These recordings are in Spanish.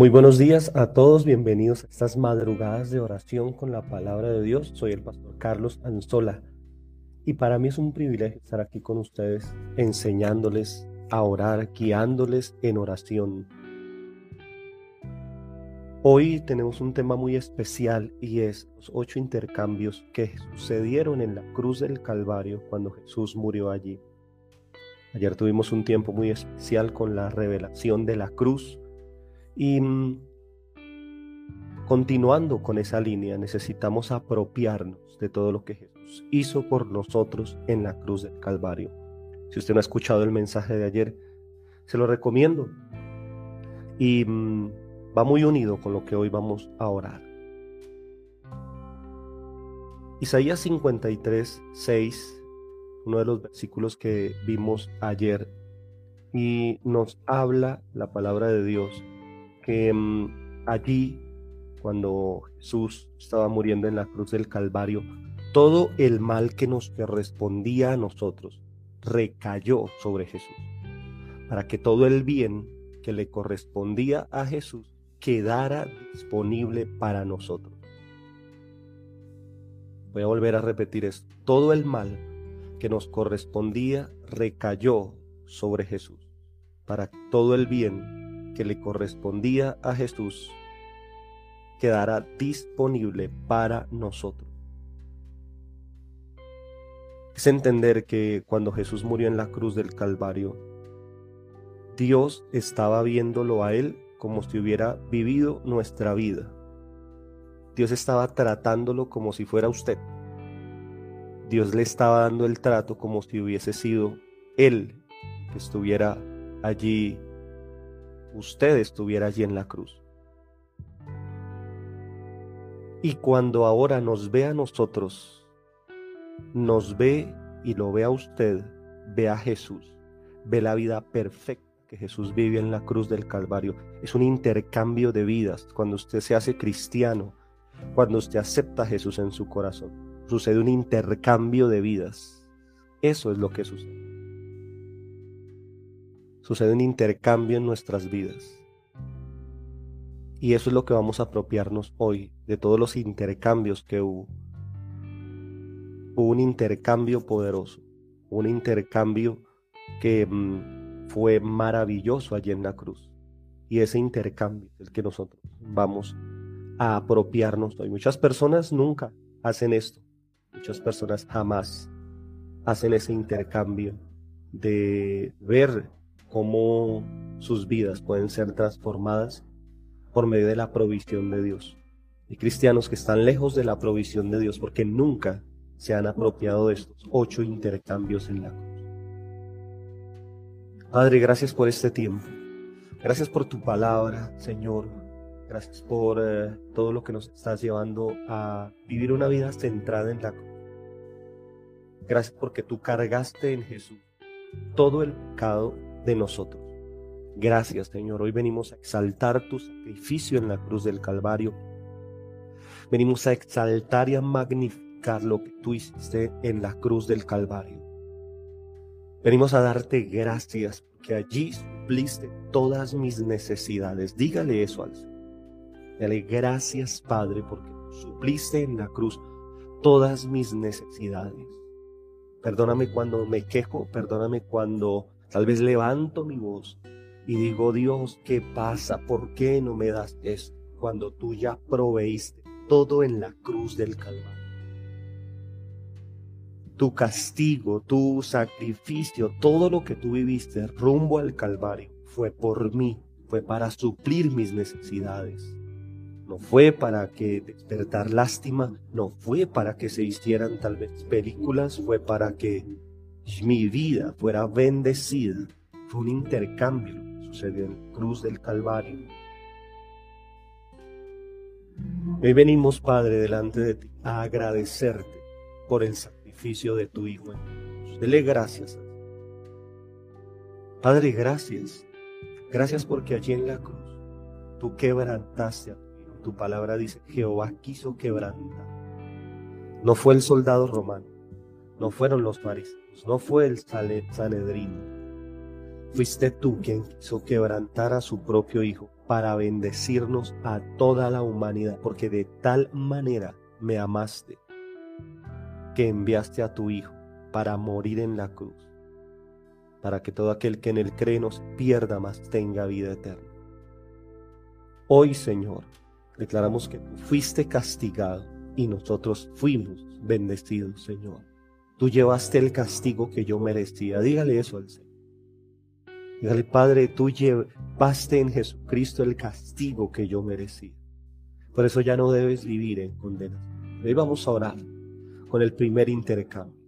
Muy buenos días a todos, bienvenidos a estas madrugadas de oración con la palabra de Dios. Soy el pastor Carlos Anzola y para mí es un privilegio estar aquí con ustedes enseñándoles a orar, guiándoles en oración. Hoy tenemos un tema muy especial y es los ocho intercambios que sucedieron en la cruz del Calvario cuando Jesús murió allí. Ayer tuvimos un tiempo muy especial con la revelación de la cruz y mm, continuando con esa línea, necesitamos apropiarnos de todo lo que Jesús hizo por nosotros en la cruz del Calvario. Si usted no ha escuchado el mensaje de ayer, se lo recomiendo. Y mm, va muy unido con lo que hoy vamos a orar. Isaías 53, 6, uno de los versículos que vimos ayer, y nos habla la palabra de Dios que mm, allí, cuando Jesús estaba muriendo en la cruz del Calvario, todo el mal que nos correspondía a nosotros recayó sobre Jesús, para que todo el bien que le correspondía a Jesús quedara disponible para nosotros. Voy a volver a repetir esto. Todo el mal que nos correspondía recayó sobre Jesús, para que todo el bien que le correspondía a Jesús quedará disponible para nosotros. Es entender que cuando Jesús murió en la cruz del Calvario, Dios estaba viéndolo a Él como si hubiera vivido nuestra vida. Dios estaba tratándolo como si fuera usted. Dios le estaba dando el trato como si hubiese sido Él que estuviera allí usted estuviera allí en la cruz. Y cuando ahora nos ve a nosotros, nos ve y lo ve a usted, ve a Jesús, ve la vida perfecta que Jesús vive en la cruz del Calvario. Es un intercambio de vidas cuando usted se hace cristiano, cuando usted acepta a Jesús en su corazón. Sucede un intercambio de vidas. Eso es lo que sucede sucede un intercambio en nuestras vidas. Y eso es lo que vamos a apropiarnos hoy, de todos los intercambios que hubo. Hubo un intercambio poderoso, un intercambio que mm, fue maravilloso allí en la cruz. Y ese intercambio es el que nosotros vamos a apropiarnos hoy. Muchas personas nunca hacen esto. Muchas personas jamás hacen ese intercambio de ver cómo sus vidas pueden ser transformadas por medio de la provisión de Dios. Hay cristianos que están lejos de la provisión de Dios porque nunca se han apropiado de estos ocho intercambios en la cruz. Padre, gracias por este tiempo. Gracias por tu palabra, Señor. Gracias por eh, todo lo que nos estás llevando a vivir una vida centrada en la cruz. Gracias porque tú cargaste en Jesús todo el pecado de nosotros. Gracias, Señor. Hoy venimos a exaltar tu sacrificio en la cruz del Calvario. Venimos a exaltar y a magnificar lo que tú hiciste en la cruz del Calvario. Venimos a darte gracias porque allí supliste todas mis necesidades. Dígale eso al Señor. Dale gracias, Padre, porque supliste en la cruz todas mis necesidades. Perdóname cuando me quejo, perdóname cuando Tal vez levanto mi voz y digo, Dios, ¿qué pasa? ¿Por qué no me das esto cuando tú ya proveíste todo en la cruz del Calvario? Tu castigo, tu sacrificio, todo lo que tú viviste rumbo al Calvario fue por mí, fue para suplir mis necesidades. No fue para que despertar lástima, no fue para que se hicieran tal vez películas, fue para que mi vida fuera bendecida. Fue un intercambio sucedió en la cruz del Calvario. Hoy venimos, Padre, delante de ti a agradecerte por el sacrificio de tu Hijo. Dele gracias. Padre, gracias. Gracias porque allí en la cruz tú quebrantaste a tu Hijo. Tu palabra dice, Jehová quiso quebrantar. No fue el soldado romano, no fueron los fariseos no fue el Sanedrín. Fuiste tú quien quiso quebrantar a su propio Hijo para bendecirnos a toda la humanidad, porque de tal manera me amaste que enviaste a tu Hijo para morir en la cruz, para que todo aquel que en él cree no se pierda más tenga vida eterna. Hoy, Señor, declaramos que fuiste castigado y nosotros fuimos bendecidos, Señor. Tú llevaste el castigo que yo merecía. Dígale eso al Señor. Dígale, Padre, tú llevaste en Jesucristo el castigo que yo merecía. Por eso ya no debes vivir en condenación. Hoy vamos a orar con el primer intercambio.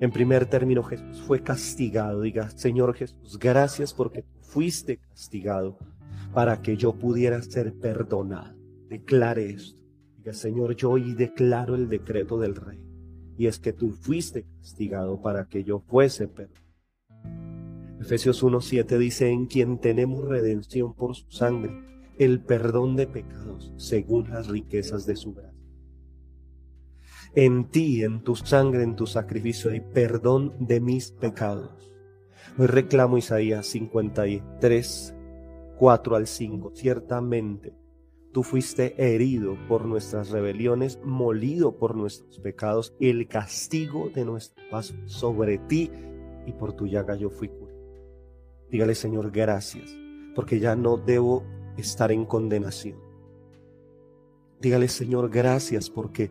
En primer término, Jesús fue castigado. Diga, Señor Jesús, gracias porque fuiste castigado para que yo pudiera ser perdonado. Declare esto. Diga, Señor, yo hoy declaro el decreto del Rey. Y es que tú fuiste castigado para que yo fuese perdonado. Efesios 1.7 dice, en quien tenemos redención por su sangre, el perdón de pecados según las riquezas de su gracia. En ti, en tu sangre, en tu sacrificio hay perdón de mis pecados. Hoy reclamo Isaías 53, 4 al 5. Ciertamente, tú fuiste herido por nuestras rebeliones, molido por nuestros pecados, el castigo de nuestro paso sobre ti y por tu llaga yo fui curado. Dígale, Señor, gracias, porque ya no debo estar en condenación. Dígale, Señor, gracias, porque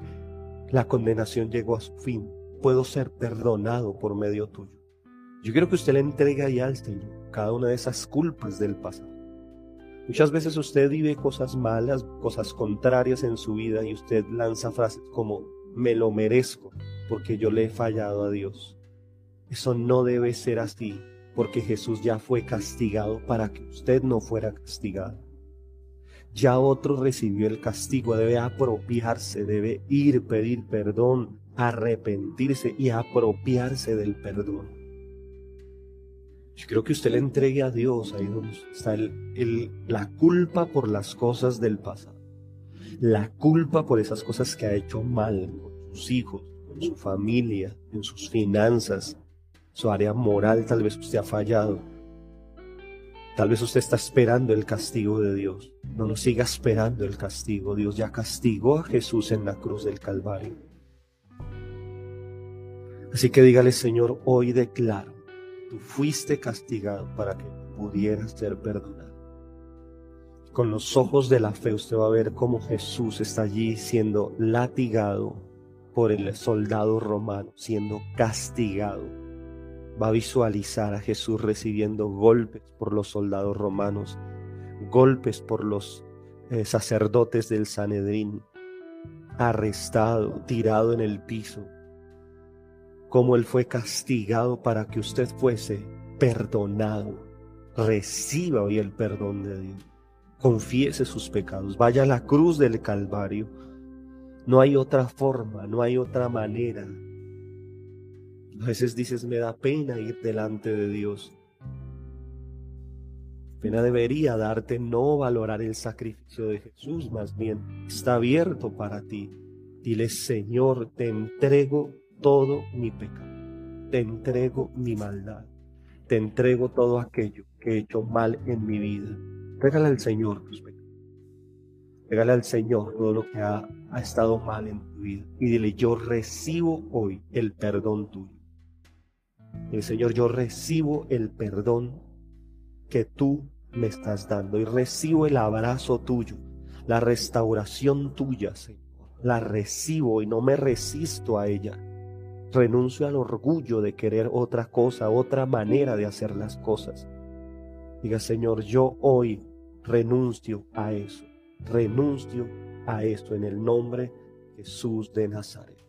la condenación llegó a su fin. Puedo ser perdonado por medio tuyo. Yo quiero que usted le entregue ahí al Señor cada una de esas culpas del pasado. Muchas veces usted vive cosas malas, cosas contrarias en su vida y usted lanza frases como me lo merezco porque yo le he fallado a Dios. Eso no debe ser así porque Jesús ya fue castigado para que usted no fuera castigado ya otro recibió el castigo, debe apropiarse, debe ir, pedir perdón, arrepentirse y apropiarse del perdón. Yo creo que usted le entregue a Dios ahí donde está la culpa por las cosas del pasado, la culpa por esas cosas que ha hecho mal con sus hijos, con su familia, en sus finanzas, su área moral, tal vez usted ha fallado Tal vez usted está esperando el castigo de Dios. No lo siga esperando el castigo. Dios ya castigó a Jesús en la cruz del Calvario. Así que dígale, Señor, hoy declaro, fuiste castigado para que pudieras ser perdonado. Con los ojos de la fe usted va a ver cómo Jesús está allí siendo latigado por el soldado romano, siendo castigado va a visualizar a Jesús recibiendo golpes por los soldados romanos, golpes por los eh, sacerdotes del Sanedrín, arrestado, tirado en el piso, como Él fue castigado para que usted fuese perdonado. Reciba hoy el perdón de Dios. Confiese sus pecados. Vaya a la cruz del Calvario. No hay otra forma, no hay otra manera a veces dices, me da pena ir delante de Dios. Pena debería darte no valorar el sacrificio de Jesús, más bien está abierto para ti. Dile, Señor, te entrego todo mi pecado, te entrego mi maldad, te entrego todo aquello que he hecho mal en mi vida. Régale al Señor tus pecados. Régale al Señor todo lo que ha, ha estado mal en tu vida. Y dile, yo recibo hoy el perdón tuyo. El Señor, yo recibo el perdón que tú me estás dando y recibo el abrazo tuyo, la restauración tuya, Señor. La recibo y no me resisto a ella. Renuncio al orgullo de querer otra cosa, otra manera de hacer las cosas. Diga, Señor, yo hoy renuncio a eso. Renuncio a esto en el nombre de Jesús de Nazaret.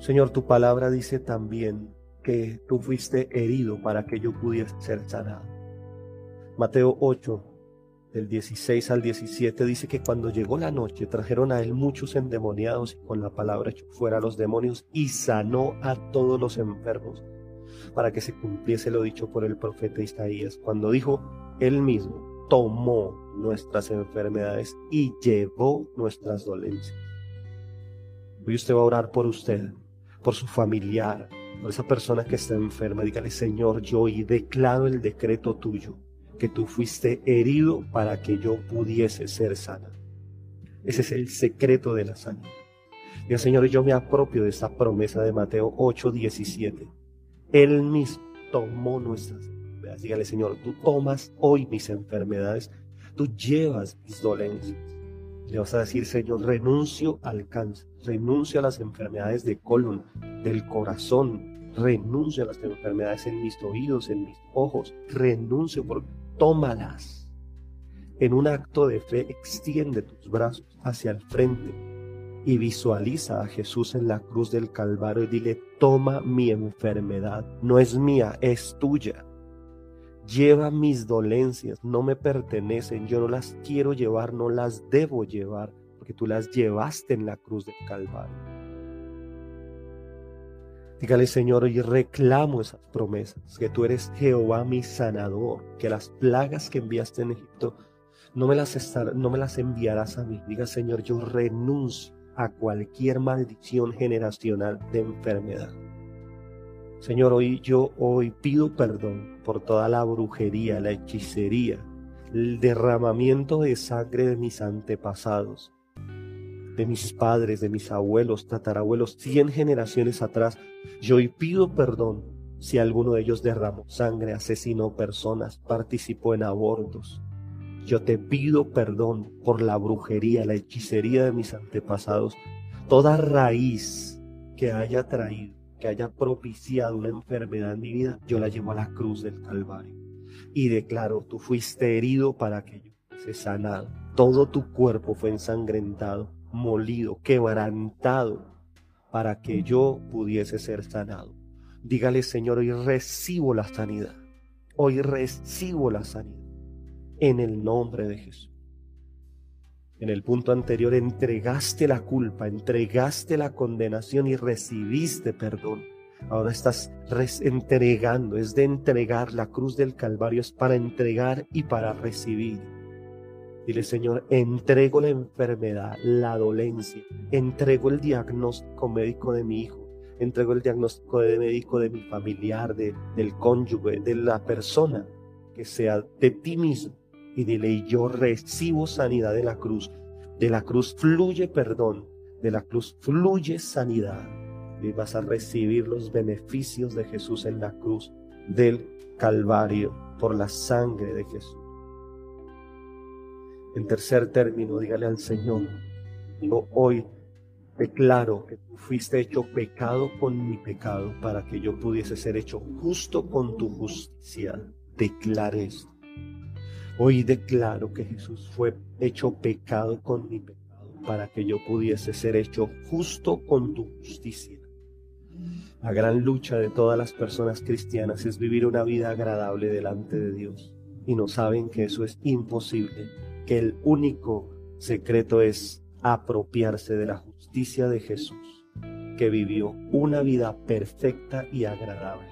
Señor, tu palabra dice también que tú fuiste herido para que yo pudiese ser sanado. Mateo 8, del 16 al 17, dice que cuando llegó la noche trajeron a él muchos endemoniados y con la palabra echó fuera a los demonios y sanó a todos los enfermos para que se cumpliese lo dicho por el profeta Isaías, cuando dijo, él mismo tomó nuestras enfermedades y llevó nuestras dolencias. Hoy usted va a orar por usted por su familiar, por esa persona que está enferma, dígale, Señor, yo hoy declaro el decreto tuyo, que tú fuiste herido para que yo pudiese ser sana. Ese es el secreto de la sanidad. Dios Señor, yo me apropio de esa promesa de Mateo 8, 17. Él mismo tomó nuestras enfermedades. Dígale, Señor, tú tomas hoy mis enfermedades, tú llevas mis dolencias. Le vas a decir, Señor, renuncio al cáncer, renuncio a las enfermedades de colon, del corazón, renuncio a las enfermedades en mis oídos, en mis ojos, renuncio por tómalas. En un acto de fe, extiende tus brazos hacia el frente y visualiza a Jesús en la cruz del Calvario y dile, toma mi enfermedad, no es mía, es tuya. Lleva mis dolencias, no me pertenecen, yo no las quiero llevar, no las debo llevar, porque tú las llevaste en la cruz del Calvario. Dígale, Señor, hoy reclamo esas promesas, que tú eres Jehová mi sanador, que las plagas que enviaste en Egipto no me las, no me las enviarás a mí. Diga, Señor, yo renuncio a cualquier maldición generacional de enfermedad. Señor, hoy yo hoy pido perdón por toda la brujería, la hechicería, el derramamiento de sangre de mis antepasados, de mis padres, de mis abuelos, tatarabuelos, cien generaciones atrás. Yo hoy pido perdón si alguno de ellos derramó sangre, asesinó personas, participó en abortos, yo te pido perdón por la brujería, la hechicería de mis antepasados. Toda raíz que haya traído, que haya propiciado una enfermedad en mi vida, yo la llevo a la cruz del Calvario. Y declaro, tú fuiste herido para que yo fuese sanado. Todo tu cuerpo fue ensangrentado, molido, quebrantado, para que yo pudiese ser sanado. Dígale, Señor, hoy recibo la sanidad. Hoy recibo la sanidad en el nombre de Jesús. En el punto anterior entregaste la culpa, entregaste la condenación y recibiste perdón. Ahora estás entregando, es de entregar. La cruz del Calvario es para entregar y para recibir. Dile, Señor, entrego la enfermedad, la dolencia, entrego el diagnóstico médico de mi hijo, entrego el diagnóstico de médico de mi familiar, de, del cónyuge, de la persona que sea de ti mismo y dile, yo recibo sanidad de la cruz. De la cruz fluye perdón, de la cruz fluye sanidad. Y vas a recibir los beneficios de Jesús en la cruz del Calvario por la sangre de Jesús. En tercer término, dígale al Señor, yo hoy declaro que tú fuiste hecho pecado con mi pecado para que yo pudiese ser hecho justo con tu justicia. Declare esto. Hoy declaro que Jesús fue hecho pecado con mi pecado para que yo pudiese ser hecho justo con tu justicia. La gran lucha de todas las personas cristianas es vivir una vida agradable delante de Dios y no saben que eso es imposible, que el único secreto es apropiarse de la justicia de Jesús, que vivió una vida perfecta y agradable.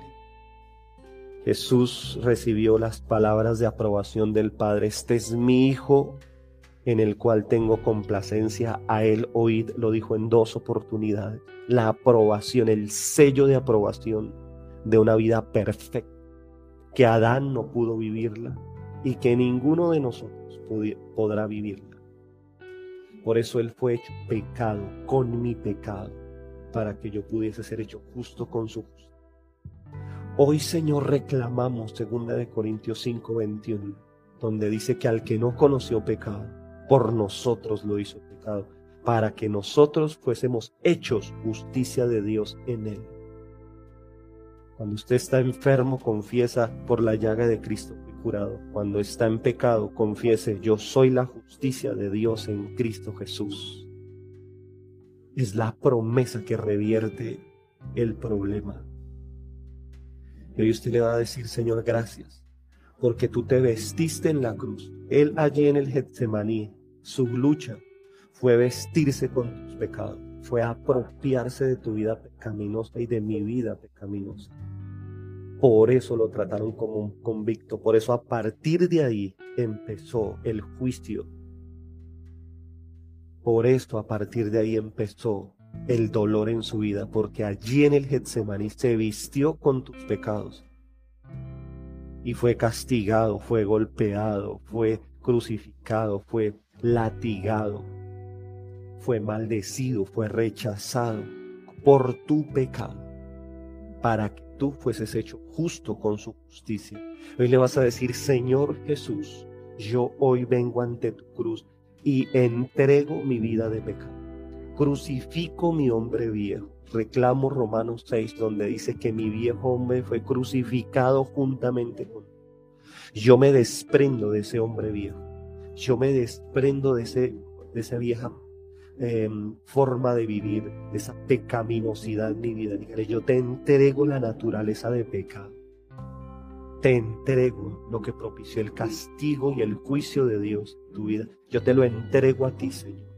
Jesús recibió las palabras de aprobación del Padre. Este es mi Hijo en el cual tengo complacencia. A él oíd, lo dijo en dos oportunidades. La aprobación, el sello de aprobación de una vida perfecta, que Adán no pudo vivirla y que ninguno de nosotros podrá vivirla. Por eso Él fue hecho pecado con mi pecado, para que yo pudiese ser hecho justo con su justicia. Hoy, Señor, reclamamos 2 de Corintios 5, 21, donde dice que al que no conoció pecado, por nosotros lo hizo pecado, para que nosotros fuésemos hechos justicia de Dios en él. Cuando usted está enfermo, confiesa por la llaga de Cristo curado. Cuando está en pecado, confiese yo soy la justicia de Dios en Cristo Jesús. Es la promesa que revierte el problema. Y hoy usted le va a decir, Señor, gracias, porque tú te vestiste en la cruz. Él allí en el Getsemaní, su lucha fue vestirse con tus pecados, fue apropiarse de tu vida pecaminosa y de mi vida pecaminosa. Por eso lo trataron como un convicto, por eso a partir de ahí empezó el juicio. Por esto a partir de ahí empezó el dolor en su vida, porque allí en el Getsemaní se vistió con tus pecados y fue castigado, fue golpeado, fue crucificado, fue latigado, fue maldecido, fue rechazado por tu pecado, para que tú fueses hecho justo con su justicia. Hoy le vas a decir, Señor Jesús, yo hoy vengo ante tu cruz y entrego mi vida de pecado. Crucifico mi hombre viejo. Reclamo Romanos 6, donde dice que mi viejo hombre fue crucificado juntamente con Yo me desprendo de ese hombre viejo. Yo me desprendo de, ese, de esa vieja em, forma de vivir, esa pecaminosidad en mi vida. yo te entrego la naturaleza de pecado te entrego lo que propició el castigo y el juicio de Dios en tu vida. Yo te lo entrego a ti, Señor.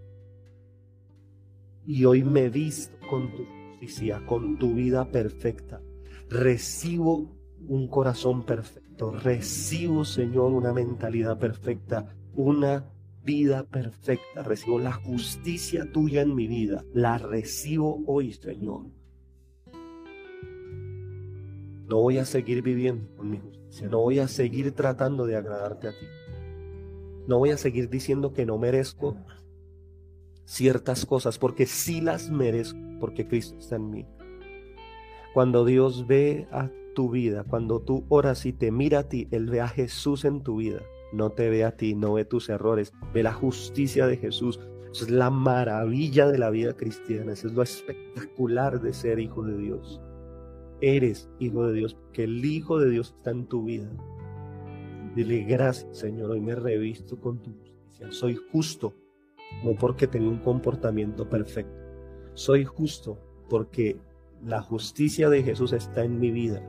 Y hoy me visto con tu justicia, con tu vida perfecta. Recibo un corazón perfecto. Recibo, Señor, una mentalidad perfecta, una vida perfecta. Recibo la justicia tuya en mi vida. La recibo hoy, Señor. No voy a seguir viviendo con mi justicia. No voy a seguir tratando de agradarte a ti. No voy a seguir diciendo que no merezco ciertas cosas porque sí las merezco porque Cristo está en mí. Cuando Dios ve a tu vida, cuando tú oras y te mira a ti, Él ve a Jesús en tu vida. No te ve a ti, no ve tus errores, ve la justicia de Jesús. Eso es la maravilla de la vida cristiana, eso es lo espectacular de ser hijo de Dios eres hijo de Dios, que el Hijo de Dios está en tu vida. Dile gracias, Señor, hoy me revisto con tu justicia. Soy justo, no porque tengo un comportamiento perfecto. Soy justo porque la justicia de Jesús está en mi vida.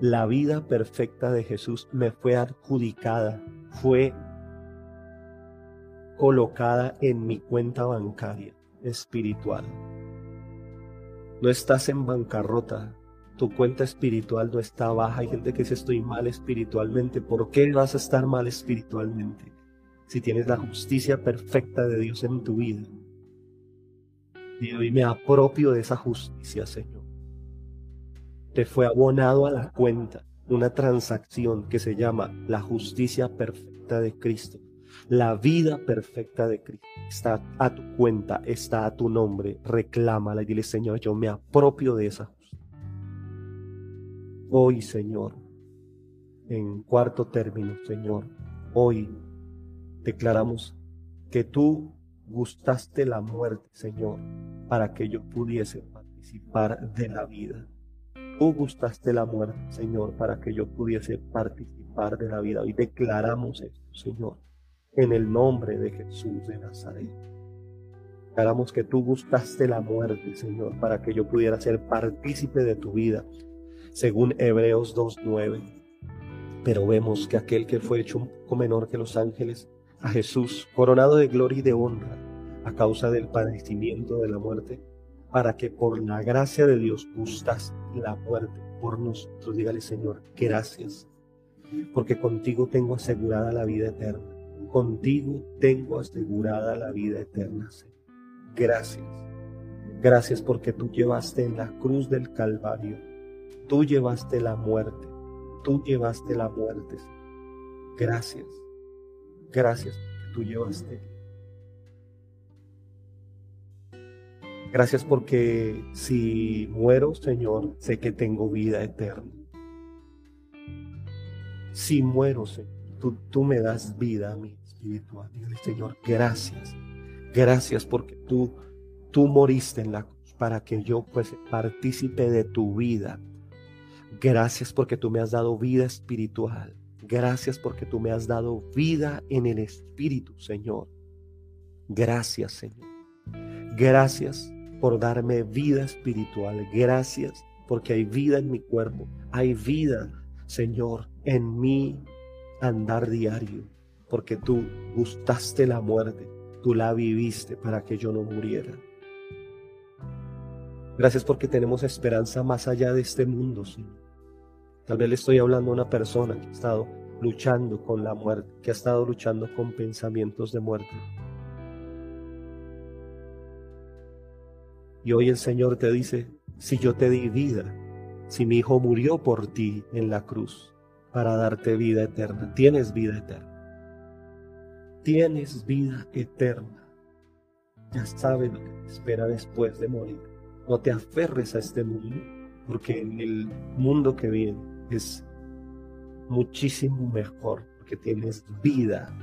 La vida perfecta de Jesús me fue adjudicada, fue colocada en mi cuenta bancaria espiritual. No estás en bancarrota, tu cuenta espiritual no está baja. Hay gente que dice estoy mal espiritualmente. ¿Por qué vas a estar mal espiritualmente? Si tienes la justicia perfecta de Dios en tu vida. Y hoy me apropio de esa justicia, Señor. Te fue abonado a la cuenta una transacción que se llama la justicia perfecta de Cristo. La vida perfecta de Cristo está a tu cuenta, está a tu nombre. Reclámala y dile, Señor, yo me apropio de esa Hoy, Señor, en cuarto término, Señor, hoy declaramos que tú gustaste la muerte, Señor, para que yo pudiese participar de la vida. Tú gustaste la muerte, Señor, para que yo pudiese participar de la vida. Hoy declaramos esto, Señor, en el nombre de Jesús de Nazaret. Declaramos que tú gustaste la muerte, Señor, para que yo pudiera ser partícipe de tu vida según Hebreos 2.9. Pero vemos que aquel que fue hecho un poco menor que los ángeles, a Jesús, coronado de gloria y de honra, a causa del padecimiento de la muerte, para que por la gracia de Dios gustas la muerte por nosotros. Dígale, Señor, gracias, porque contigo tengo asegurada la vida eterna. Contigo tengo asegurada la vida eterna, Señor. Gracias. Gracias porque tú llevaste en la cruz del Calvario Tú llevaste la muerte, tú llevaste la muerte. Gracias, gracias porque tú llevaste. Gracias porque si muero, Señor, sé que tengo vida eterna. Si muero, Señor, tú, me das vida a mí espiritual. Señor, gracias. Gracias porque tú, tú moriste en la cruz para que yo fuese partícipe de tu vida Gracias porque tú me has dado vida espiritual. Gracias porque tú me has dado vida en el Espíritu, Señor. Gracias, Señor. Gracias por darme vida espiritual. Gracias porque hay vida en mi cuerpo. Hay vida, Señor, en mi andar diario. Porque tú gustaste la muerte. Tú la viviste para que yo no muriera. Gracias porque tenemos esperanza más allá de este mundo, Señor. Tal vez le estoy hablando a una persona que ha estado luchando con la muerte, que ha estado luchando con pensamientos de muerte. Y hoy el Señor te dice, si yo te di vida, si mi Hijo murió por ti en la cruz para darte vida eterna, tienes vida eterna. Tienes vida eterna. Ya sabes lo que te espera después de morir. No te aferres a este mundo, porque en el mundo que viene es muchísimo mejor, porque tienes vida,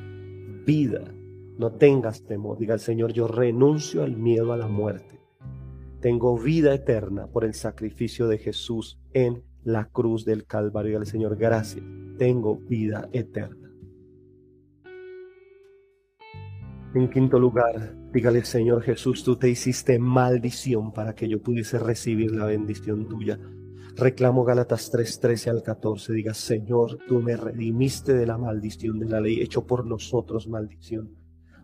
vida. No tengas temor. Diga el Señor, yo renuncio al miedo a la muerte. Tengo vida eterna por el sacrificio de Jesús en la cruz del Calvario. Al Señor, gracias. Tengo vida eterna. En quinto lugar, dígale, Señor Jesús, tú te hiciste maldición para que yo pudiese recibir la bendición tuya. Reclamo Gálatas 3, 13 al 14. Diga, Señor, tú me redimiste de la maldición de la ley, hecho por nosotros maldición.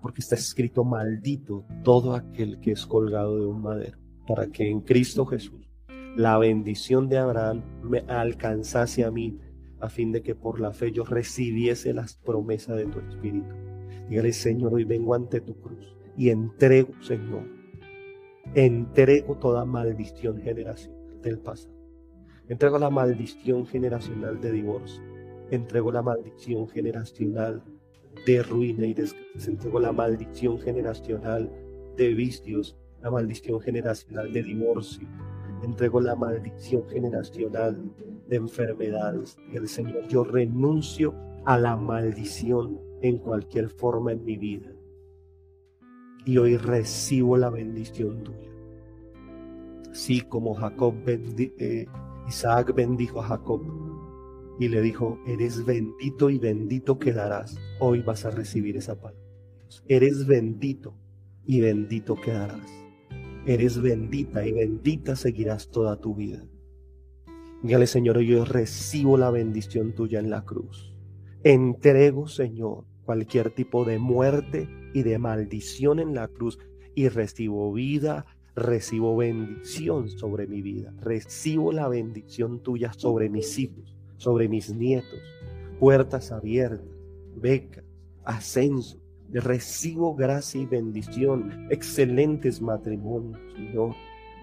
Porque está escrito, maldito todo aquel que es colgado de un madero, para que en Cristo Jesús la bendición de Abraham me alcanzase a mí, a fin de que por la fe yo recibiese las promesas de tu Espíritu. Dígale, Señor, hoy vengo ante tu cruz y entrego, Señor, entrego toda maldición generacional del pasado. Entrego la maldición generacional de divorcio. Entrego la maldición generacional de ruina y desgracia. Entrego la maldición generacional de vicios, la maldición generacional de divorcio. Entrego la maldición generacional de enfermedades. El Señor, yo renuncio a la maldición en cualquier forma en mi vida. Y hoy recibo la bendición tuya. Así como Jacob eh, Isaac bendijo a Jacob y le dijo, eres bendito y bendito quedarás. Hoy vas a recibir esa palabra. Eres bendito y bendito quedarás. Eres bendita y bendita seguirás toda tu vida. Dígale, Señor, yo recibo la bendición tuya en la cruz. Entrego, Señor, cualquier tipo de muerte y de maldición en la cruz y recibo vida, recibo bendición sobre mi vida, recibo la bendición tuya sobre mis hijos, sobre mis nietos, puertas abiertas, becas, ascenso, recibo gracia y bendición, excelentes matrimonios, Señor.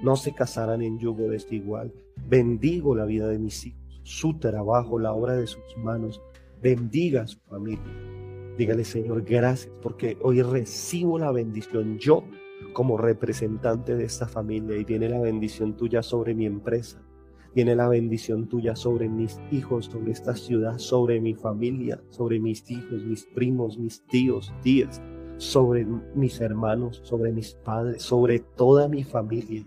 No se casarán en yugo desigual. Bendigo la vida de mis hijos, su trabajo, la obra de sus manos. Bendiga a su familia Dígale, Señor, gracias porque hoy recibo la bendición yo como representante de esta familia y viene la bendición tuya sobre mi empresa. Viene la bendición tuya sobre mis hijos, sobre esta ciudad, sobre mi familia, sobre mis hijos, mis primos, mis tíos, tías, sobre mis hermanos, sobre mis padres, sobre toda mi familia.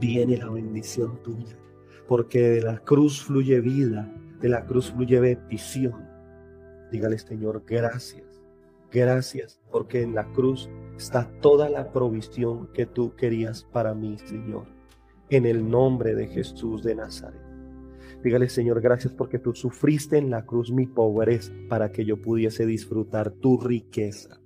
Viene la bendición tuya, porque de la cruz fluye vida, de la cruz fluye bendición Dígale, Señor, gracias. Gracias porque en la cruz está toda la provisión que tú querías para mí, Señor. En el nombre de Jesús de Nazaret. Dígale, Señor, gracias porque tú sufriste en la cruz mi pobreza para que yo pudiese disfrutar tu riqueza.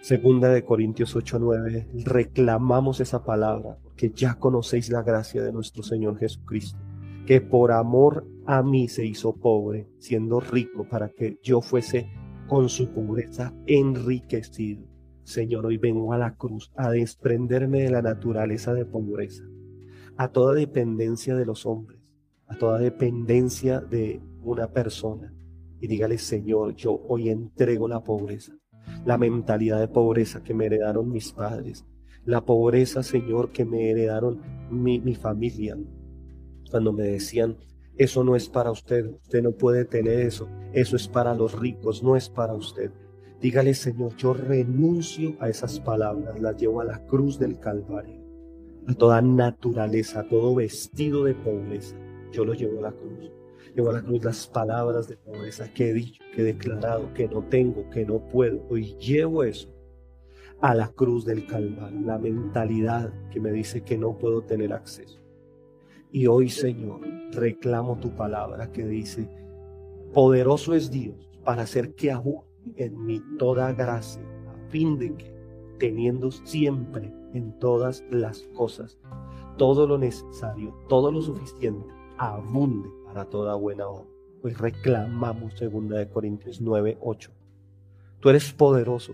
Segunda de Corintios 8:9, reclamamos esa palabra porque ya conocéis la gracia de nuestro Señor Jesucristo que por amor a mí se hizo pobre, siendo rico, para que yo fuese con su pobreza enriquecido. Señor, hoy vengo a la cruz a desprenderme de la naturaleza de pobreza, a toda dependencia de los hombres, a toda dependencia de una persona. Y dígale, Señor, yo hoy entrego la pobreza, la mentalidad de pobreza que me heredaron mis padres, la pobreza, Señor, que me heredaron mi, mi familia, cuando me decían, eso no es para usted, usted no puede tener eso, eso es para los ricos, no es para usted. Dígale, Señor, yo renuncio a esas palabras, las llevo a la cruz del Calvario, a toda naturaleza, a todo vestido de pobreza, yo lo llevo a la cruz. Llevo a la cruz las palabras de pobreza que he dicho, que he declarado, que no tengo, que no puedo. Hoy llevo eso a la cruz del Calvario, la mentalidad que me dice que no puedo tener acceso. Y hoy, Señor, reclamo tu palabra que dice, poderoso es Dios para hacer que aún en mi toda gracia, a fin de que, teniendo siempre en todas las cosas todo lo necesario, todo lo suficiente, abunde para toda buena obra. Pues reclamamos 2 de Corintios 9, 8. Tú eres poderoso,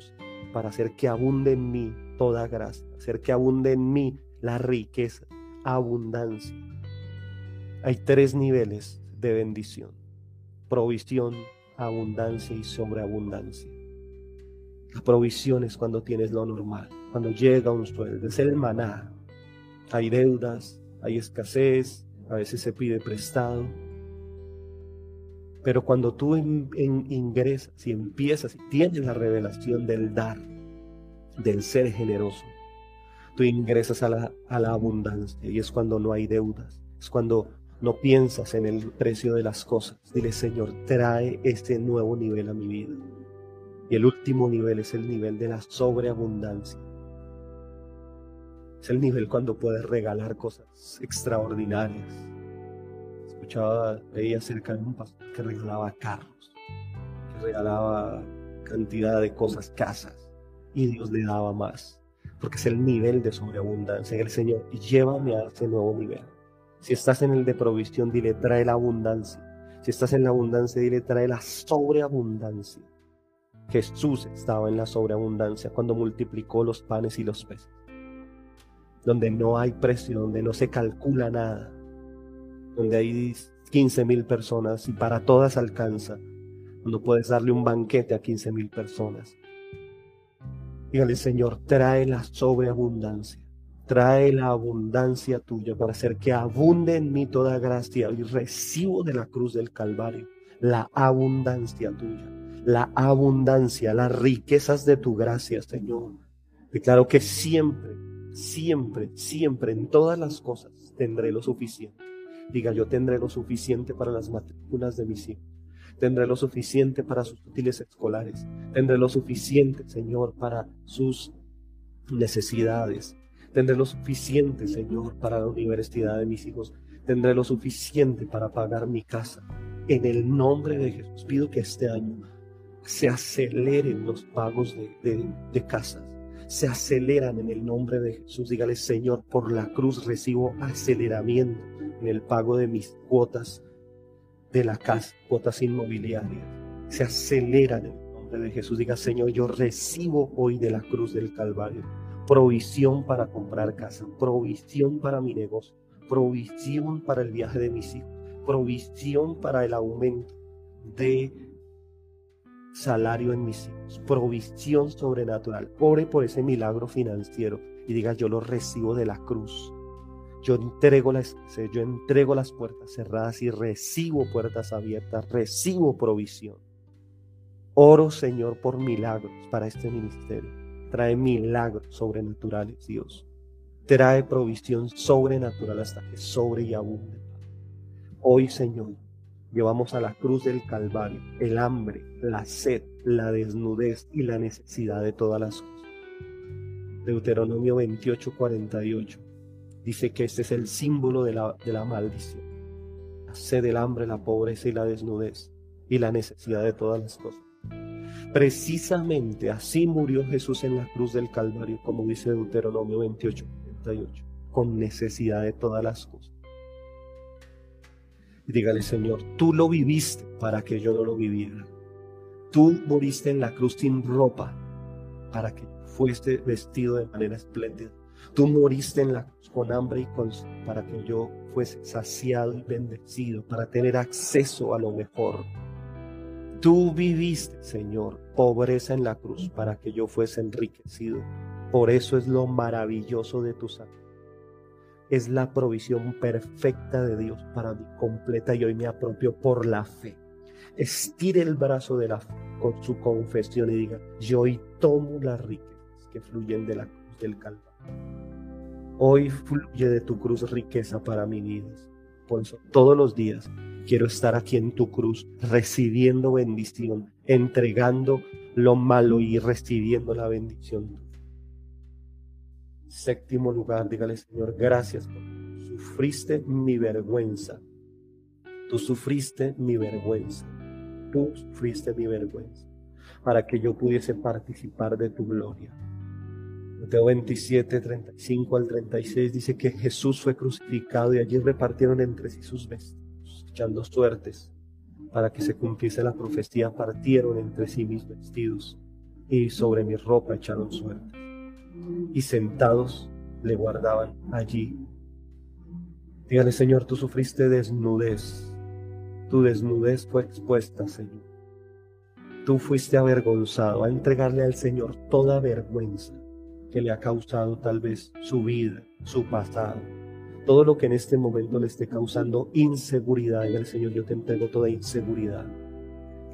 para hacer que abunde en mí toda gracia, hacer que abunde en mí la riqueza, abundancia. Hay tres niveles de bendición. Provisión, abundancia y sobreabundancia. La provisión es cuando tienes lo normal, cuando llega un sueldo, es el maná. Hay deudas, hay escasez, a veces se pide prestado. Pero cuando tú ingresas y empiezas y tienes la revelación del dar, del ser generoso, tú ingresas a la, a la abundancia y es cuando no hay deudas, es cuando no piensas en el precio de las cosas. Dile, Señor, trae este nuevo nivel a mi vida. Y el último nivel es el nivel de la sobreabundancia. Es el nivel cuando puedes regalar cosas extraordinarias. Escuchaba, veía cerca de un pastor que regalaba carros, que regalaba cantidad de cosas, casas, y Dios le daba más, porque es el nivel de sobreabundancia. El Señor, llévame a ese nuevo nivel. Si estás en el de provisión, dile, trae la abundancia. Si estás en la abundancia, dile, trae la sobreabundancia. Jesús estaba en la sobreabundancia cuando multiplicó los panes y los peces. Donde no hay precio, donde no se calcula nada, donde hay 15 mil personas y para todas alcanza. No puedes darle un banquete a 15 mil personas. Dígale, Señor, trae la sobreabundancia, trae la abundancia tuya para hacer que abunde en mí toda gracia y recibo de la cruz del Calvario la abundancia tuya la abundancia, las riquezas de tu gracia, Señor. Declaro que siempre, siempre, siempre, en todas las cosas, tendré lo suficiente. Diga, yo tendré lo suficiente para las matrículas de mis hijos. Tendré lo suficiente para sus útiles escolares. Tendré lo suficiente, Señor, para sus necesidades. Tendré lo suficiente, Señor, para la universidad de mis hijos. Tendré lo suficiente para pagar mi casa. En el nombre de Jesús pido que este año se aceleren los pagos de, casas, se aceleran en el nombre de Jesús. Dígale, Señor, por la cruz recibo aceleramiento en el pago de mis cuotas de la casa, cuotas inmobiliarias. Se aceleran en el nombre de Jesús. Diga, Señor, yo recibo hoy de la cruz del Calvario provisión para comprar casa, provisión para mi negocio, provisión para el viaje de mis hijos, provisión para el aumento de salario en mis hijos, provisión sobrenatural. Ore por ese milagro financiero y diga, yo lo recibo de la cruz. Yo entrego, la, yo entrego las puertas cerradas y recibo puertas abiertas, recibo provisión. Oro, Señor, por milagros para este ministerio. Trae milagros sobrenaturales, Dios. Trae provisión sobrenatural hasta que sobre y abunde. Hoy, Señor, llevamos a la cruz del Calvario el hambre, la sed, la desnudez y la necesidad de todas las cosas. Deuteronomio 28, 48 dice que este es el símbolo de la, de la maldición. La sed, el hambre, la pobreza y la desnudez y la necesidad de todas las cosas. Precisamente así murió Jesús en la cruz del Calvario, como dice Deuteronomio 28, 48, con necesidad de todas las cosas dígale, Señor, tú lo viviste para que yo no lo viviera. Tú moriste en la cruz sin ropa para que fuese vestido de manera espléndida. Tú moriste en la cruz con hambre y con para que yo fuese saciado y bendecido, para tener acceso a lo mejor. Tú viviste, Señor, pobreza en la cruz para que yo fuese enriquecido. Por eso es lo maravilloso de tu sangre es la provisión perfecta de Dios para mí, completa y hoy me apropio por la fe. Estire el brazo de la fe con su confesión y diga, yo hoy tomo las riquezas que fluyen de la cruz del Calvario. Hoy fluye de tu cruz riqueza para mi vida. Por eso todos los días quiero estar aquí en tu cruz, recibiendo bendición, entregando lo malo y recibiendo la bendición Séptimo lugar, dígale Señor, gracias porque sufriste mi vergüenza. Tú sufriste mi vergüenza. Tú sufriste mi vergüenza para que yo pudiese participar de tu gloria. Mateo 27, 35 al 36 dice que Jesús fue crucificado y allí repartieron entre sí sus vestidos, echando suertes para que se cumpliese la profecía, partieron entre sí mis vestidos y sobre mi ropa echaron suerte. Y sentados le guardaban allí. Dígale, Señor, tú sufriste desnudez. Tu desnudez fue expuesta, Señor. Tú fuiste avergonzado a entregarle al Señor toda vergüenza que le ha causado tal vez su vida, su pasado, todo lo que en este momento le esté causando inseguridad. el Señor, yo te entrego toda inseguridad.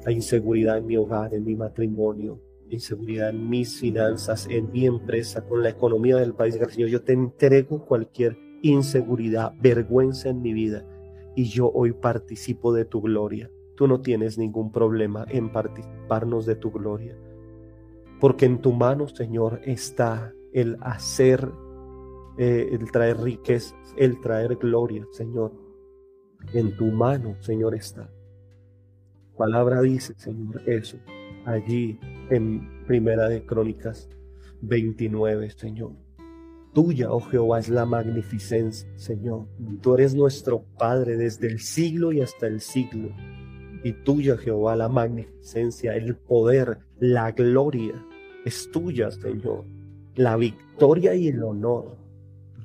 La inseguridad en mi hogar, en mi matrimonio, inseguridad en mis finanzas, en mi empresa, con la economía del país. Señor, yo te entrego cualquier inseguridad, vergüenza en mi vida y yo hoy participo de tu gloria. Tú no tienes ningún problema en participarnos de tu gloria, porque en tu mano, Señor, está el hacer, eh, el traer riquezas, el traer gloria, Señor. En tu mano, Señor, está. Palabra dice, Señor, eso allí en Primera de Crónicas 29, Señor. Tuya, oh Jehová, es la magnificencia, Señor. Tú eres nuestro Padre desde el siglo y hasta el siglo. Y tuya, Jehová, la magnificencia, el poder, la gloria. Es tuya, Señor. La victoria y el honor.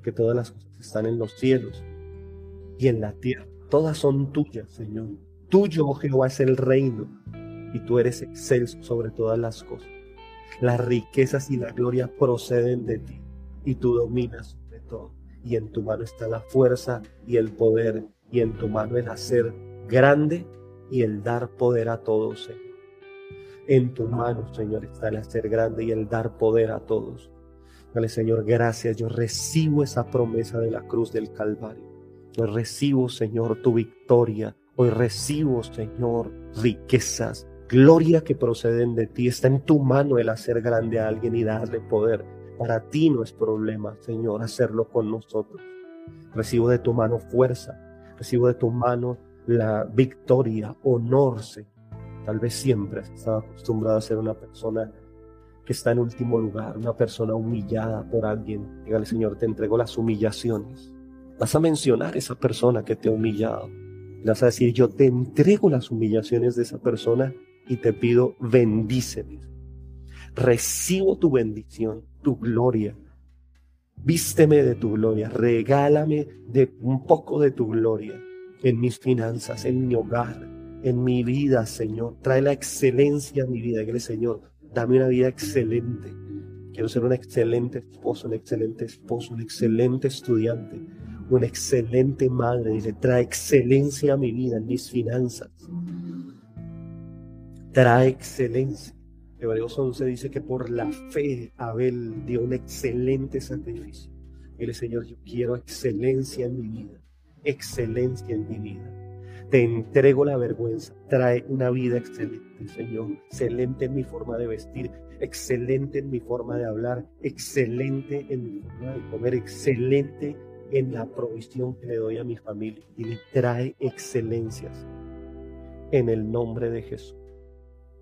Porque todas las cosas están en los cielos y en la tierra. Todas son tuyas, Señor. Tuyo, oh Jehová, es el reino y tú eres excelso sobre todas las cosas. Las riquezas y la gloria proceden de ti y tú dominas sobre todo. Y en tu mano está la fuerza y el poder y en tu mano el hacer grande y el dar poder a todos, Señor. En tu mano, Señor, está el hacer grande y el dar poder a todos. Dale, Señor, gracias. Yo recibo esa promesa de la cruz del Calvario. Yo recibo, Señor, tu victoria. Hoy recibo, Señor, riquezas, gloria que proceden de ti. Está en tu mano el hacer grande a alguien y darle poder. Para ti no es problema, Señor, hacerlo con nosotros. Recibo de tu mano fuerza, recibo de tu mano la victoria, honor, Tal vez siempre has estado acostumbrado a ser una persona que está en último lugar, una persona humillada por alguien. Dígale, Señor, te entrego las humillaciones. Vas a mencionar esa persona que te ha humillado. vas a decir, yo te entrego las humillaciones de esa persona y te pido, bendíceme. Recibo tu bendición, tu gloria. Vísteme de tu gloria, regálame de un poco de tu gloria en mis finanzas, en mi hogar, en mi vida, Señor. Trae la excelencia a mi vida. Señor, dame una vida excelente. Quiero ser un excelente esposo, un excelente esposo, un excelente estudiante, una excelente madre. Dice, trae excelencia a mi vida, en mis finanzas trae excelencia. Hebreos 11 dice que por la fe Abel dio un excelente sacrificio. el Señor, yo quiero excelencia en mi vida, excelencia en mi vida. Te entrego la vergüenza, trae una vida excelente, Señor, excelente en mi forma de vestir, excelente en mi forma de hablar, excelente en mi forma de comer, excelente en la provisión que le doy a mi familia y le trae excelencias en el nombre de Jesús.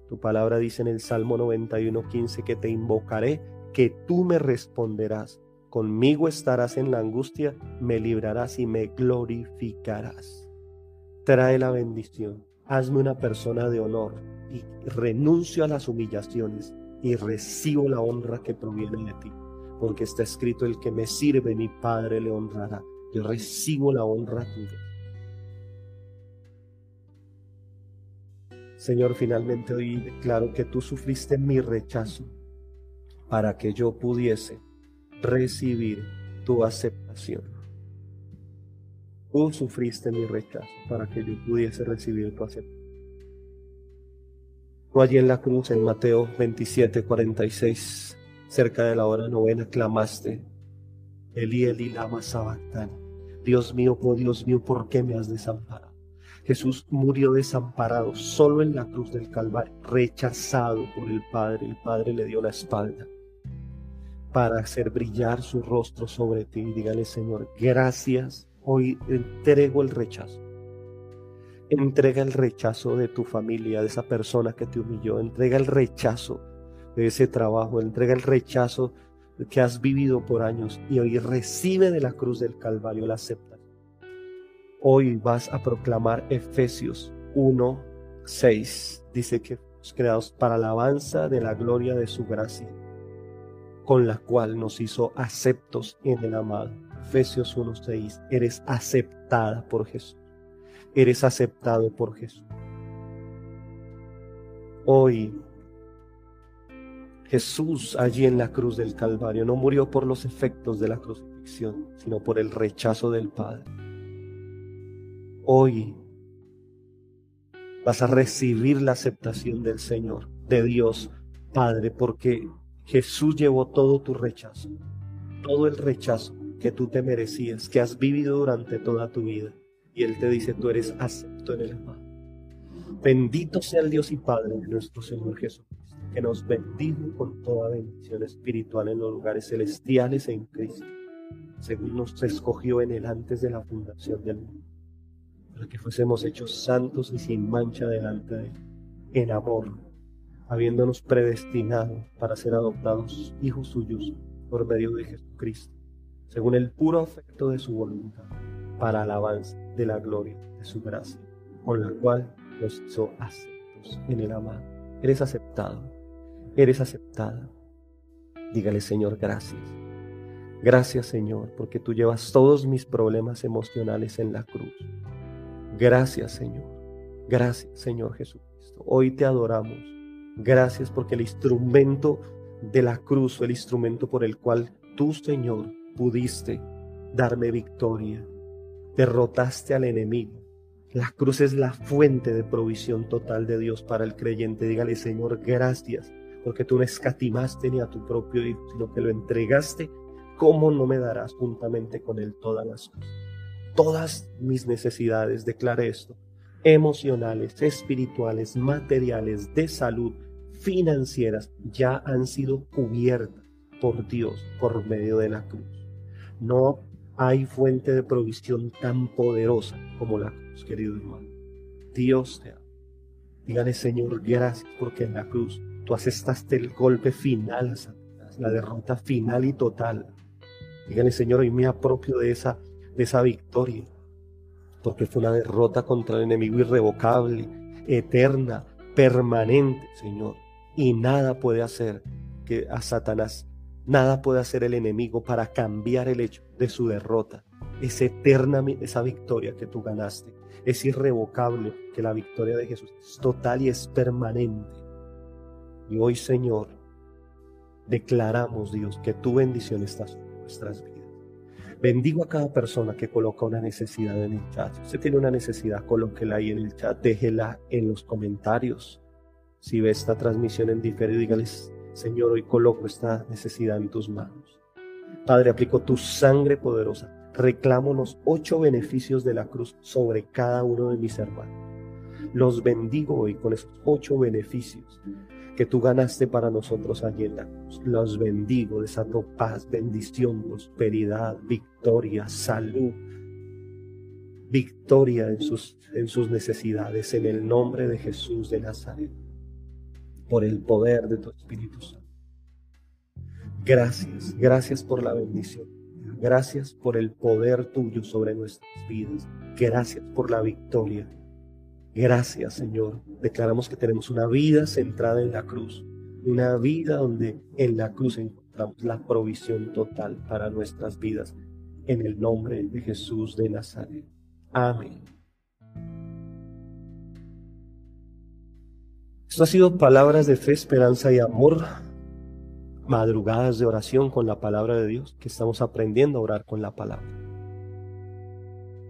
Tu palabra dice en el Salmo 91.15 que te invocaré, que tú me responderás. Conmigo estarás en la angustia, me librarás y me glorificarás. Trae la bendición. Hazme una persona de honor y renuncio a las humillaciones y recibo la honra que proviene de ti. Porque está escrito, el que me sirve, mi Padre le honrará. Yo recibo la honra tuya. Señor, finalmente hoy declaro que tú sufriste mi rechazo para que yo pudiese recibir tu aceptación. Tú sufriste mi rechazo para que yo pudiese recibir tu aceptación. Tú allí en la cruz, en Mateo 27, 46, cerca de la hora novena, clamaste, Eli, Eli, lama sabactani. Dios mío, oh Dios mío, ¿por qué me has desamparado? Jesús murió desamparado solo en la cruz del Calvario, rechazado por el Padre. El Padre le dio la espalda para hacer brillar su rostro sobre ti. Dígale, Señor, gracias. Hoy entrego el rechazo. Entrega el rechazo de tu familia, de esa persona que te humilló. Entrega el rechazo de ese trabajo. Entrega el rechazo que has vivido por años y hoy recibe de la cruz del Calvario la aceptación Hoy vas a proclamar Efesios 1, 6. Dice que creados para alabanza de la gloria de su gracia, con la cual nos hizo aceptos en el amado. Efesios 1:6, eres aceptada por Jesús, eres aceptado por Jesús. Hoy Jesús allí en la cruz del Calvario no murió por los efectos de la crucifixión, sino por el rechazo del Padre. Hoy vas a recibir la aceptación del Señor, de Dios Padre, porque Jesús llevó todo tu rechazo, todo el rechazo que tú te merecías, que has vivido durante toda tu vida. Y Él te dice, tú eres acepto en el amado. Bendito sea el Dios y Padre de nuestro Señor Jesucristo, que nos bendijo con toda bendición espiritual en los lugares celestiales en Cristo, según nos escogió en Él antes de la fundación del mundo que fuésemos hechos santos y sin mancha delante de Él, en amor, habiéndonos predestinado para ser adoptados hijos suyos por medio de Jesucristo, según el puro afecto de su voluntad, para alabanza de la gloria de su gracia, con la cual nos hizo aceptos en el amado. Eres aceptado, eres aceptada. Dígale, Señor, gracias. Gracias, Señor, porque tú llevas todos mis problemas emocionales en la cruz. Gracias Señor. Gracias Señor Jesucristo. Hoy te adoramos. Gracias porque el instrumento de la cruz el instrumento por el cual tú Señor pudiste darme victoria. Derrotaste al enemigo. La cruz es la fuente de provisión total de Dios para el creyente. Dígale Señor, gracias porque tú no escatimaste ni a tu propio Hijo, sino que lo entregaste. ¿Cómo no me darás juntamente con Él todas las cosas? todas mis necesidades, declaré esto, emocionales, espirituales, materiales, de salud, financieras, ya han sido cubiertas por Dios por medio de la cruz. No hay fuente de provisión tan poderosa como la cruz, querido hermano. Dios te ama. Dígale, Señor, gracias porque en la cruz tú asestaste el golpe final la derrota final y total. Dígale, Señor, hoy me apropio de esa de esa victoria, porque fue una derrota contra el enemigo irrevocable, eterna, permanente, Señor. Y nada puede hacer que a Satanás, nada puede hacer el enemigo para cambiar el hecho de su derrota. Es eterna esa victoria que tú ganaste. Es irrevocable que la victoria de Jesús es total y es permanente. Y hoy, Señor, declaramos, Dios, que tu bendición está sobre nuestras vidas. Bendigo a cada persona que coloca una necesidad en el chat. Si usted tiene una necesidad, colóquela ahí en el chat, déjela en los comentarios. Si ve esta transmisión en diferido, dígales, Señor, hoy coloco esta necesidad en tus manos. Padre, aplico tu sangre poderosa. Reclamo los ocho beneficios de la cruz sobre cada uno de mis hermanos. Los bendigo hoy con esos ocho beneficios que tú ganaste para nosotros allí. Los bendigo, desato paz, bendición, prosperidad, victoria, salud, victoria en sus, en sus necesidades, en el nombre de Jesús de Nazaret, por el poder de tu Espíritu Santo. Gracias, gracias por la bendición. Gracias por el poder tuyo sobre nuestras vidas. Gracias por la victoria Gracias, Señor. Declaramos que tenemos una vida centrada en la cruz, una vida donde en la cruz encontramos la provisión total para nuestras vidas. En el nombre de Jesús de Nazaret. Amén. Esto ha sido palabras de fe, esperanza y amor, madrugadas de oración con la palabra de Dios, que estamos aprendiendo a orar con la palabra.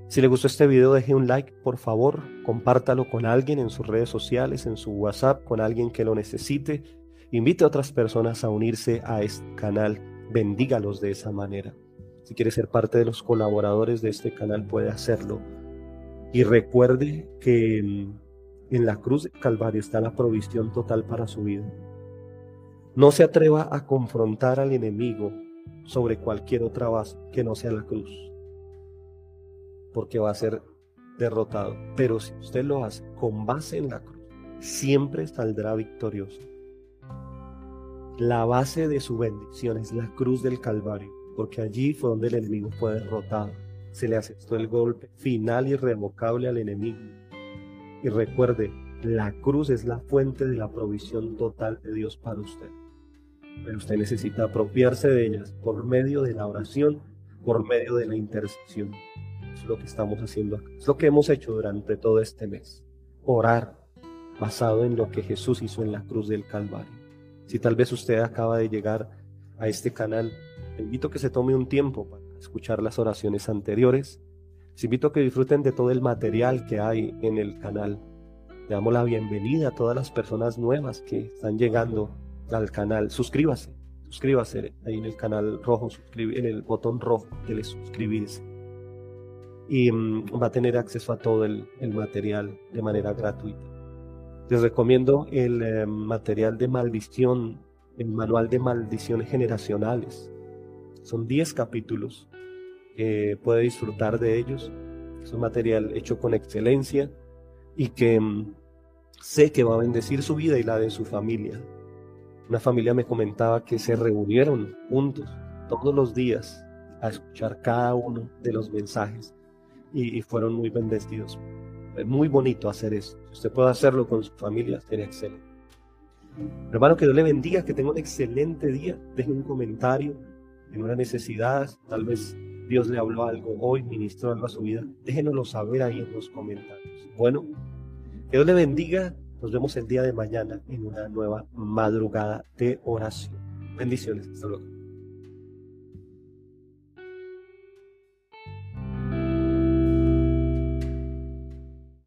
Si le gustó este video, deje un like, por favor, compártalo con alguien en sus redes sociales, en su WhatsApp, con alguien que lo necesite. Invite a otras personas a unirse a este canal, bendígalos de esa manera. Si quiere ser parte de los colaboradores de este canal, puede hacerlo. Y recuerde que en la cruz del Calvario está la provisión total para su vida. No se atreva a confrontar al enemigo sobre cualquier otra base que no sea la cruz porque va a ser derrotado. Pero si usted lo hace con base en la cruz, siempre saldrá victorioso. La base de su bendición es la cruz del Calvario, porque allí fue donde el enemigo fue derrotado. Se le aceptó el golpe final y irrevocable al enemigo. Y recuerde, La cruz es la fuente de la provisión total de Dios para usted. Pero usted necesita apropiarse de ellas por medio de la oración, por medio de la intercesión. Es lo que estamos haciendo acá. Es lo que hemos hecho durante todo este mes. Orar basado en lo que Jesús hizo en la cruz del Calvario. Si tal vez usted acaba de llegar a este canal, invito a que se tome un tiempo para escuchar las oraciones anteriores. Les invito a que disfruten de todo el material que hay en el canal. Le damos la bienvenida a todas las personas nuevas que están llegando al canal. Suscríbase, suscríbase ahí en el canal rojo, en el botón rojo de suscribirse. Y mm, va a tener acceso a todo el, material de manera gratuita. Les recomiendo el eh, material de maldición, el manual de maldiciones generacionales. Son 10 capítulos puede disfrutar de ellos. Es un material hecho con excelencia y que mm, sé que va a bendecir su vida y la de su familia. Una familia me comentaba que se reunieron juntos todos los días a escuchar cada uno de los mensajes y, fueron muy bendecidos. Es muy bonito hacer eso. Si usted puede hacerlo con su familia, sería excelente. Hermano, que Dios le bendiga, que tenga un excelente día. Deje un comentario en una necesidad, tal vez Dios le habló algo hoy, ministró algo a su vida, déjenoslo saber ahí en los comentarios. Bueno, que Dios le bendiga. Nos vemos el día de mañana en una nueva madrugada de oración. Bendiciones. Hasta luego.